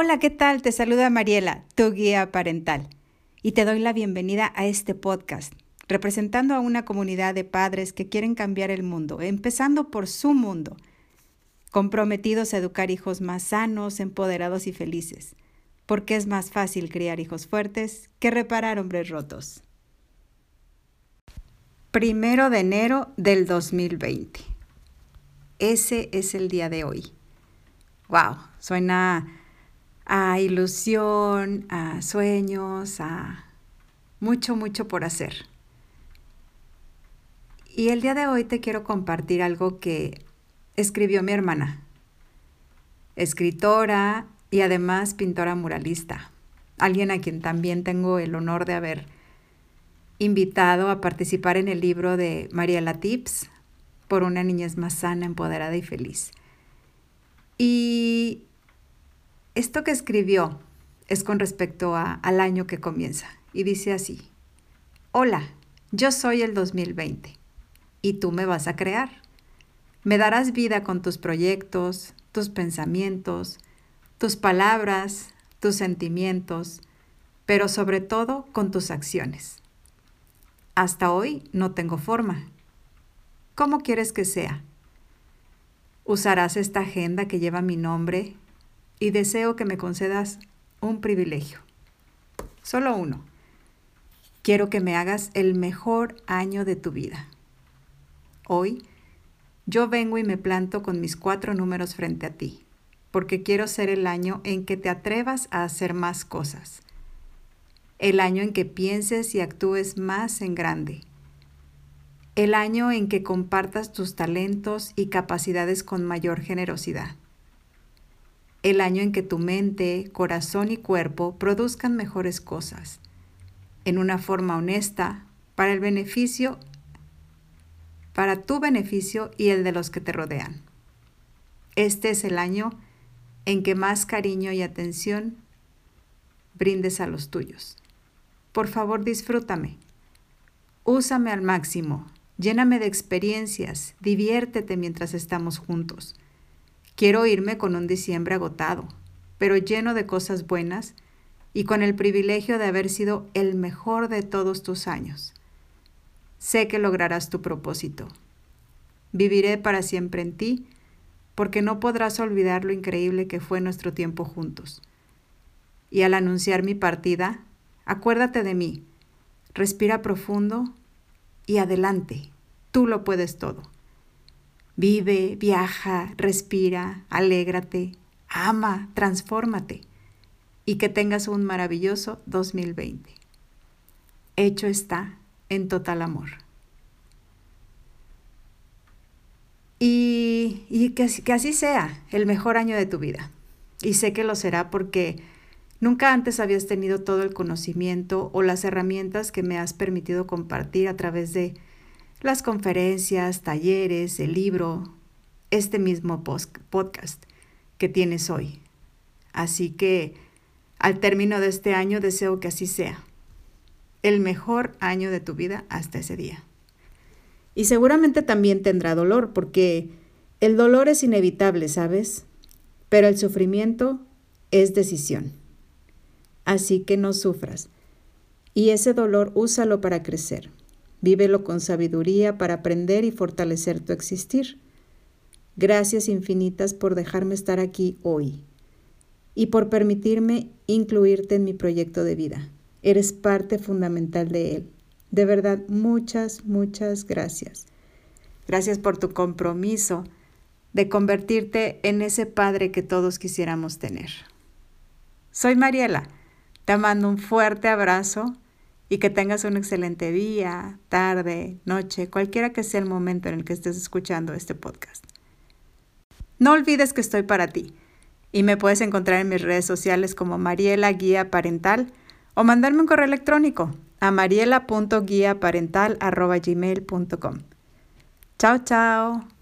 Hola, ¿qué tal? Te saluda Mariela, tu guía parental, y te doy la bienvenida a este podcast, representando a una comunidad de padres que quieren cambiar el mundo, empezando por su mundo, comprometidos a educar hijos más sanos, empoderados y felices, porque es más fácil criar hijos fuertes que reparar hombres rotos. Primero de enero del 2020. Ese es el día de hoy. Wow, suena a ilusión, a sueños, a mucho, mucho por hacer. Y el día de hoy te quiero compartir algo que escribió mi hermana, escritora y además pintora muralista, alguien a quien también tengo el honor de haber invitado a participar en el libro de Mariela Tips por una niñez más sana, empoderada y feliz. Y esto que escribió es con respecto al año que comienza y dice así, hola, yo soy el 2020 y tú me vas a crear. Me darás vida con tus proyectos, tus pensamientos, tus palabras, tus sentimientos, pero sobre todo con tus acciones. Hasta hoy no tengo forma. ¿Cómo quieres que sea? Usarás esta agenda que lleva mi nombre y deseo que me concedas un privilegio. Solo uno. Quiero que me hagas el mejor año de tu vida. Hoy yo vengo y me planto con mis cuatro números frente a ti, porque quiero ser el año en que te atrevas a hacer más cosas. El año en que pienses y actúes más en grande. El año en que compartas tus talentos y capacidades con mayor generosidad el año en que tu mente, corazón y cuerpo produzcan mejores cosas, en una forma honesta, para el beneficio, para tu beneficio y el de los que te rodean. Este es el año en que más cariño y atención brindes a los tuyos. Por favor, disfrútame. Úsame al máximo. Lléname de experiencias. Diviértete mientras estamos juntos. Quiero irme con un diciembre agotado, pero lleno de cosas buenas y con el privilegio de haber sido el mejor de todos tus años. Sé que lograrás tu propósito. Viviré para siempre en ti, porque no podrás olvidar lo increíble que fue nuestro tiempo juntos. Y al anunciar mi partida, acuérdate de mí, respira profundo y adelante, tú lo puedes todo. Vive, viaja, respira, alégrate, ama, transfórmate y que tengas un maravilloso 2020. Hecho está en total amor. Y, que, que así sea el mejor año de tu vida. Y sé que lo será porque nunca antes habías tenido todo el conocimiento o las herramientas que me has permitido compartir a través de las conferencias, talleres, el libro, este mismo podcast que tienes hoy. Así que al término de este año deseo que así sea. El mejor año de tu vida hasta ese día. Y seguramente también tendrá dolor, porque el dolor es inevitable, ¿sabes? Pero el sufrimiento es decisión. Así que no sufras. Y ese dolor úsalo para crecer. Vívelo con sabiduría para aprender y fortalecer tu existir. Gracias infinitas por dejarme estar aquí hoy y por permitirme incluirte en mi proyecto de vida. Eres parte fundamental de él. De verdad, muchas, muchas gracias. Gracias por tu compromiso de convertirte en ese padre que todos quisiéramos tener. Soy Mariela. Te mando un fuerte abrazo y que tengas un excelente día, tarde, noche, cualquiera que sea el momento en el que estés escuchando este podcast. No olvides que estoy para ti y me puedes encontrar en mis redes sociales como Mariela Guía Parental o mandarme un correo electrónico a mariela.guiaparental.gmail.com. Chao, chao.